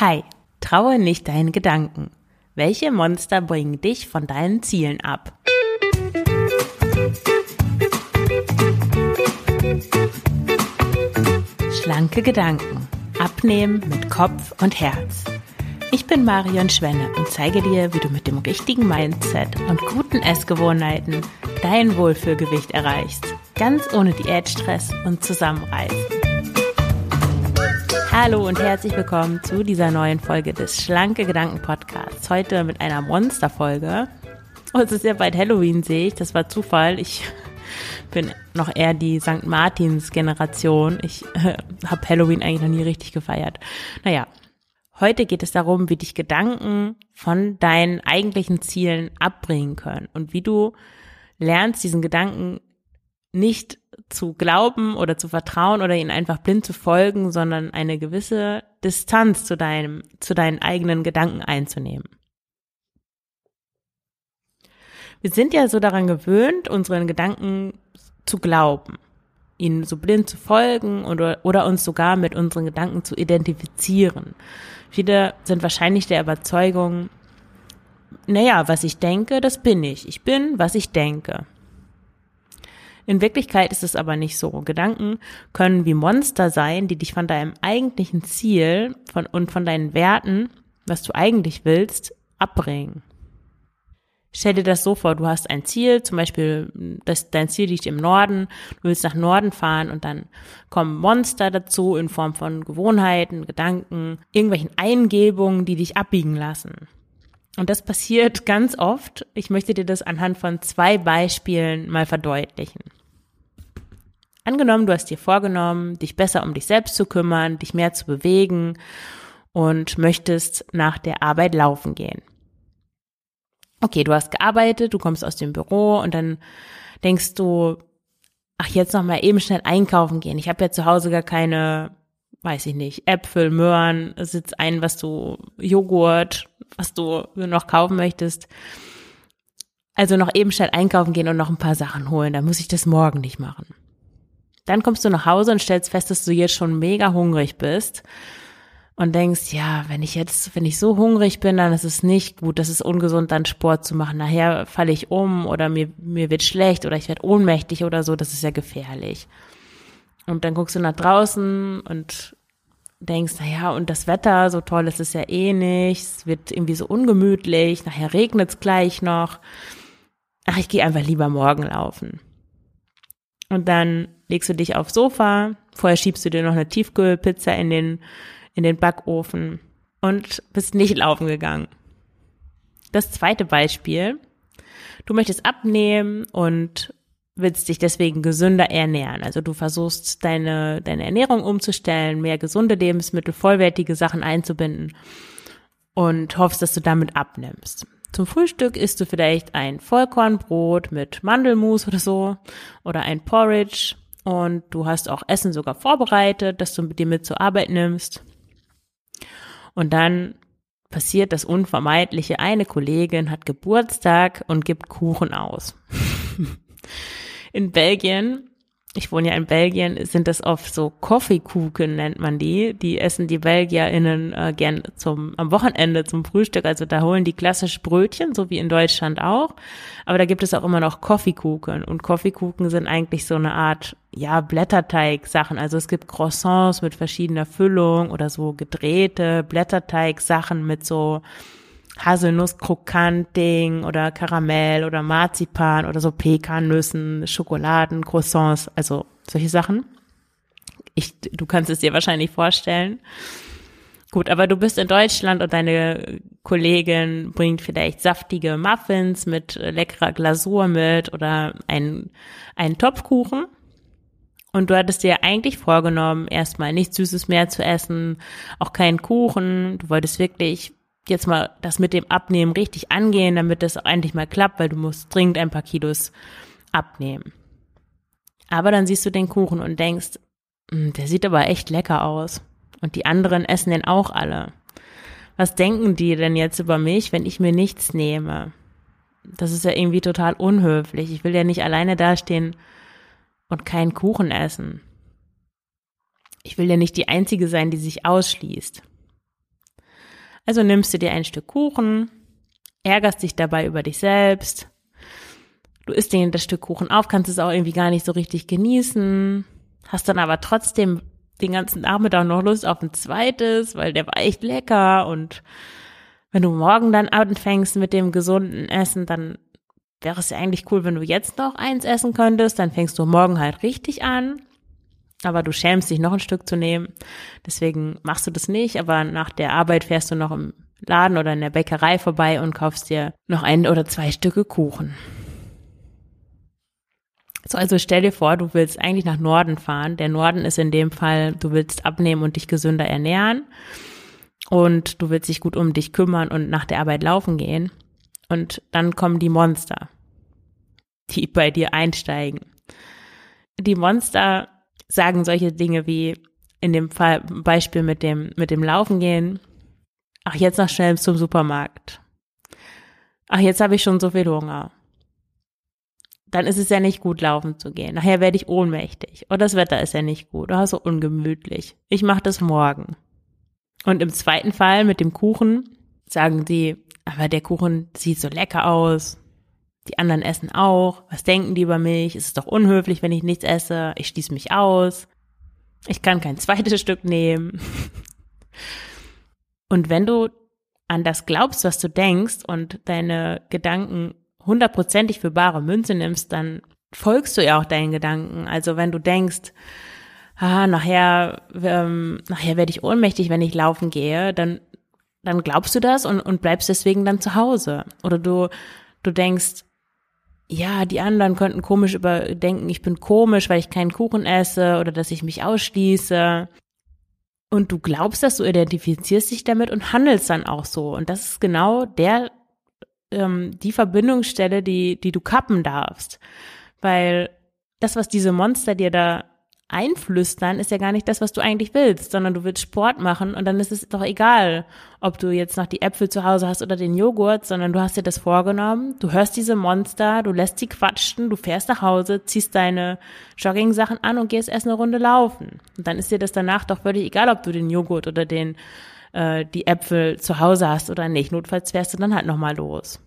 Hi, traue nicht deinen Gedanken. Welche Monster bringen dich von deinen Zielen ab? Schlanke Gedanken. Abnehmen mit Kopf und Herz. Ich bin Marion Schwenne und zeige dir, wie du mit dem richtigen Mindset und guten Essgewohnheiten dein Wohlfühlgewicht erreichst. Ganz ohne Diätstress und Zusammenreißen. Hallo und herzlich willkommen zu dieser neuen Folge des Schlanke Gedanken Podcasts. Heute mit einer Monsterfolge. Oh, es ist ja bald Halloween, sehe ich. Das war Zufall. Ich bin noch eher die St. Martins Generation. Ich äh, habe Halloween eigentlich noch nie richtig gefeiert. Naja, heute geht es darum, wie dich Gedanken von deinen eigentlichen Zielen abbringen können und wie du lernst, diesen Gedanken nicht zu glauben oder zu vertrauen oder ihnen einfach blind zu folgen, sondern eine gewisse Distanz zu deinem, zu deinen eigenen Gedanken einzunehmen. Wir sind ja so daran gewöhnt, unseren Gedanken zu glauben, ihnen so blind zu folgen oder, oder uns sogar mit unseren Gedanken zu identifizieren. Viele sind wahrscheinlich der Überzeugung, naja, was ich denke, das bin ich. Ich bin, was ich denke. In Wirklichkeit ist es aber nicht so. Gedanken können wie Monster sein, die dich von deinem eigentlichen Ziel von, und von deinen Werten, was du eigentlich willst, abbringen. Stell dir das so vor, du hast ein Ziel, zum Beispiel das, dein Ziel liegt im Norden, du willst nach Norden fahren und dann kommen Monster dazu in Form von Gewohnheiten, Gedanken, irgendwelchen Eingebungen, die dich abbiegen lassen. Und das passiert ganz oft. Ich möchte dir das anhand von zwei Beispielen mal verdeutlichen. Angenommen, du hast dir vorgenommen, dich besser um dich selbst zu kümmern, dich mehr zu bewegen und möchtest nach der Arbeit laufen gehen. Okay, du hast gearbeitet, du kommst aus dem Büro und dann denkst du, ach, jetzt noch mal eben schnell einkaufen gehen. Ich habe ja zu Hause gar keine, weiß ich nicht, Äpfel, Möhren, sitz ein, was du, Joghurt, was du noch kaufen möchtest. Also noch eben schnell einkaufen gehen und noch ein paar Sachen holen. Dann muss ich das morgen nicht machen. Dann kommst du nach Hause und stellst fest, dass du jetzt schon mega hungrig bist und denkst, ja, wenn ich jetzt, wenn ich so hungrig bin, dann ist es nicht gut, das ist ungesund, dann Sport zu machen. Nachher falle ich um oder mir, mir wird schlecht oder ich werde ohnmächtig oder so, das ist ja gefährlich. Und dann guckst du nach draußen und denkst, na ja, und das Wetter, so toll ist es ja eh nicht, es wird irgendwie so ungemütlich, nachher regnet es gleich noch. Ach, ich gehe einfach lieber morgen laufen. Und dann legst du dich aufs Sofa, vorher schiebst du dir noch eine Tiefkühlpizza in den, in den Backofen und bist nicht laufen gegangen. Das zweite Beispiel. Du möchtest abnehmen und willst dich deswegen gesünder ernähren. Also du versuchst deine, deine Ernährung umzustellen, mehr gesunde Lebensmittel, vollwertige Sachen einzubinden und hoffst, dass du damit abnimmst. Zum Frühstück isst du vielleicht ein Vollkornbrot mit Mandelmus oder so oder ein Porridge und du hast auch Essen sogar vorbereitet, dass du mit dir mit zur Arbeit nimmst. Und dann passiert das Unvermeidliche. Eine Kollegin hat Geburtstag und gibt Kuchen aus. In Belgien ich wohne ja in Belgien, sind das oft so Coffeekuchen, nennt man die. Die essen die BelgierInnen äh, gern zum, am Wochenende zum Frühstück. Also da holen die klassisch Brötchen, so wie in Deutschland auch. Aber da gibt es auch immer noch Coffeekuchen. Und Coffeekuchen sind eigentlich so eine Art, ja, Blätterteig-Sachen. Also es gibt Croissants mit verschiedener Füllung oder so gedrehte Blätterteig-Sachen mit so Haselnuss-Krokant-Ding oder Karamell oder Marzipan oder so Pekannüssen, Schokoladen, Croissants, also solche Sachen. Ich, du kannst es dir wahrscheinlich vorstellen. Gut, aber du bist in Deutschland und deine Kollegin bringt vielleicht saftige Muffins mit leckerer Glasur mit oder ein, einen Topfkuchen. Und du hattest dir eigentlich vorgenommen, erstmal nichts Süßes mehr zu essen, auch keinen Kuchen. Du wolltest wirklich jetzt mal das mit dem Abnehmen richtig angehen, damit das auch endlich mal klappt, weil du musst dringend ein paar Kilos abnehmen. Aber dann siehst du den Kuchen und denkst, hm, der sieht aber echt lecker aus. Und die anderen essen den auch alle. Was denken die denn jetzt über mich, wenn ich mir nichts nehme? Das ist ja irgendwie total unhöflich. Ich will ja nicht alleine dastehen und keinen Kuchen essen. Ich will ja nicht die Einzige sein, die sich ausschließt. Also nimmst du dir ein Stück Kuchen, ärgerst dich dabei über dich selbst, du isst dir das Stück Kuchen auf, kannst es auch irgendwie gar nicht so richtig genießen, hast dann aber trotzdem den ganzen Nachmittag noch Lust auf ein zweites, weil der war echt lecker. Und wenn du morgen dann anfängst mit dem gesunden Essen, dann wäre es ja eigentlich cool, wenn du jetzt noch eins essen könntest, dann fängst du morgen halt richtig an. Aber du schämst dich noch ein Stück zu nehmen. Deswegen machst du das nicht, aber nach der Arbeit fährst du noch im Laden oder in der Bäckerei vorbei und kaufst dir noch ein oder zwei Stücke Kuchen. So, also stell dir vor, du willst eigentlich nach Norden fahren. Der Norden ist in dem Fall, du willst abnehmen und dich gesünder ernähren und du willst dich gut um dich kümmern und nach der Arbeit laufen gehen. Und dann kommen die Monster, die bei dir einsteigen. Die Monster sagen solche Dinge wie in dem Fall Beispiel mit dem mit dem Laufen gehen. Ach, jetzt noch schnell zum Supermarkt. Ach, jetzt habe ich schon so viel Hunger. Dann ist es ja nicht gut, laufen zu gehen. Nachher werde ich ohnmächtig. Oder das Wetter ist ja nicht gut. Oder so ungemütlich. Ich mache das morgen. Und im zweiten Fall mit dem Kuchen sagen sie, aber der Kuchen sieht so lecker aus. Die anderen essen auch. Was denken die über mich? Es ist doch unhöflich, wenn ich nichts esse. Ich schließe mich aus. Ich kann kein zweites Stück nehmen. Und wenn du an das glaubst, was du denkst und deine Gedanken hundertprozentig für bare Münze nimmst, dann folgst du ja auch deinen Gedanken. Also wenn du denkst, ah, nachher, ähm, nachher werde ich ohnmächtig, wenn ich laufen gehe, dann, dann glaubst du das und, und bleibst deswegen dann zu Hause. Oder du, du denkst, ja, die anderen könnten komisch überdenken, ich bin komisch, weil ich keinen Kuchen esse oder dass ich mich ausschließe. Und du glaubst das, du identifizierst dich damit und handelst dann auch so. Und das ist genau der, ähm, die Verbindungsstelle, die, die du kappen darfst. Weil das, was diese Monster dir da einflüstern ist ja gar nicht das, was du eigentlich willst, sondern du willst Sport machen und dann ist es doch egal, ob du jetzt noch die Äpfel zu Hause hast oder den Joghurt, sondern du hast dir das vorgenommen, du hörst diese Monster, du lässt sie quatschen, du fährst nach Hause, ziehst deine Jogging-Sachen an und gehst erst eine Runde laufen. Und dann ist dir das danach doch völlig egal, ob du den Joghurt oder den äh, die Äpfel zu Hause hast oder nicht. Notfalls fährst du dann halt nochmal los.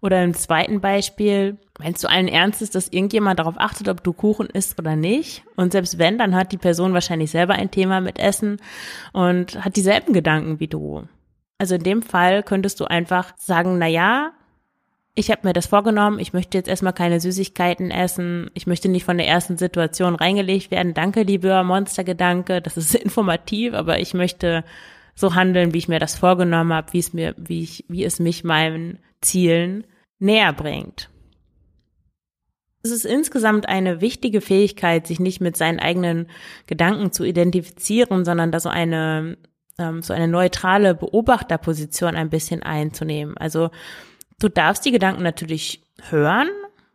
Oder im zweiten Beispiel, meinst du allen Ernstes, dass irgendjemand darauf achtet, ob du Kuchen isst oder nicht? Und selbst wenn, dann hat die Person wahrscheinlich selber ein Thema mit Essen und hat dieselben Gedanken wie du. Also in dem Fall könntest du einfach sagen, na ja, ich habe mir das vorgenommen, ich möchte jetzt erstmal keine Süßigkeiten essen, ich möchte nicht von der ersten Situation reingelegt werden. Danke, lieber Monstergedanke, das ist informativ, aber ich möchte so handeln, wie ich mir das vorgenommen habe, wie es mir, wie ich, wie es mich meinen Zielen näher bringt. Es ist insgesamt eine wichtige Fähigkeit, sich nicht mit seinen eigenen Gedanken zu identifizieren, sondern da so eine, ähm, so eine neutrale Beobachterposition ein bisschen einzunehmen. Also du darfst die Gedanken natürlich hören,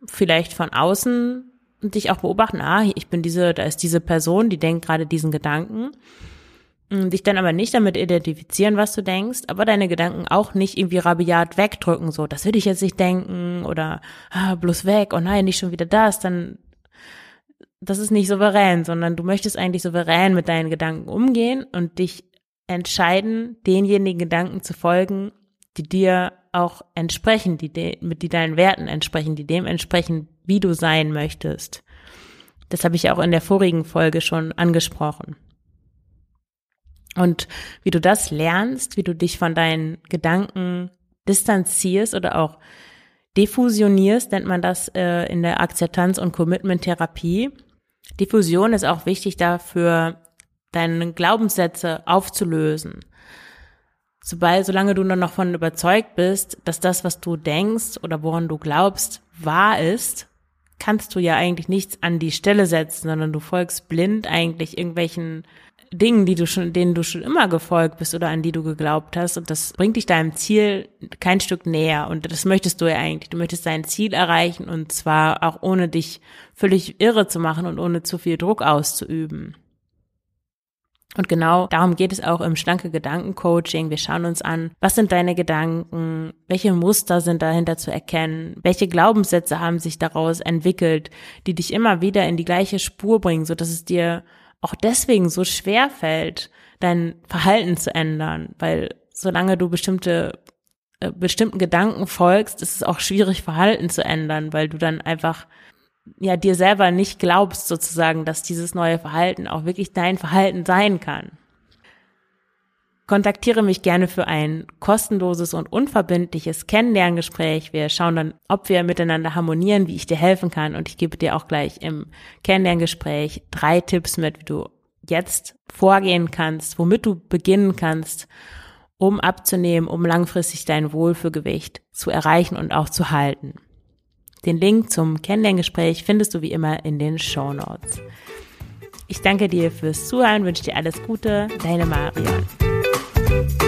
vielleicht von außen und dich auch beobachten, ah, ich bin diese, da ist diese Person, die denkt gerade diesen Gedanken dich dann aber nicht damit identifizieren, was du denkst, aber deine Gedanken auch nicht irgendwie rabiat wegdrücken, so, das würde ich jetzt nicht denken oder ah, bloß weg, oh nein, nicht schon wieder das, dann das ist nicht souverän, sondern du möchtest eigentlich souverän mit deinen Gedanken umgehen und dich entscheiden, denjenigen Gedanken zu folgen, die dir auch entsprechen, die, de, die deinen Werten entsprechen, die dem entsprechen, wie du sein möchtest. Das habe ich auch in der vorigen Folge schon angesprochen. Und wie du das lernst, wie du dich von deinen Gedanken distanzierst oder auch diffusionierst, nennt man das äh, in der Akzeptanz- und Commitment-Therapie. Diffusion ist auch wichtig dafür, deine Glaubenssätze aufzulösen. Sobald, solange du nur noch von überzeugt bist, dass das, was du denkst oder woran du glaubst, wahr ist, kannst du ja eigentlich nichts an die Stelle setzen, sondern du folgst blind eigentlich irgendwelchen Dingen, die du schon, denen du schon immer gefolgt bist oder an die du geglaubt hast. Und das bringt dich deinem Ziel kein Stück näher. Und das möchtest du ja eigentlich. Du möchtest dein Ziel erreichen und zwar auch ohne dich völlig irre zu machen und ohne zu viel Druck auszuüben. Und genau darum geht es auch im schlanke Gedanken Coaching. Wir schauen uns an, was sind deine Gedanken, welche Muster sind dahinter zu erkennen, welche Glaubenssätze haben sich daraus entwickelt, die dich immer wieder in die gleiche Spur bringen, so dass es dir auch deswegen so schwer fällt, dein Verhalten zu ändern, weil solange du bestimmte äh, bestimmten Gedanken folgst, ist es auch schwierig, Verhalten zu ändern, weil du dann einfach ja dir selber nicht glaubst sozusagen, dass dieses neue Verhalten auch wirklich dein Verhalten sein kann. Kontaktiere mich gerne für ein kostenloses und unverbindliches Kennenlerngespräch. Wir schauen dann, ob wir miteinander harmonieren, wie ich dir helfen kann. Und ich gebe dir auch gleich im Kennenlerngespräch drei Tipps mit, wie du jetzt vorgehen kannst, womit du beginnen kannst, um abzunehmen, um langfristig dein Wohlfühlgewicht zu erreichen und auch zu halten. Den Link zum Kennenlerngespräch findest du wie immer in den Show Notes. Ich danke dir fürs Zuhören, wünsche dir alles Gute, deine Marion. Thank you.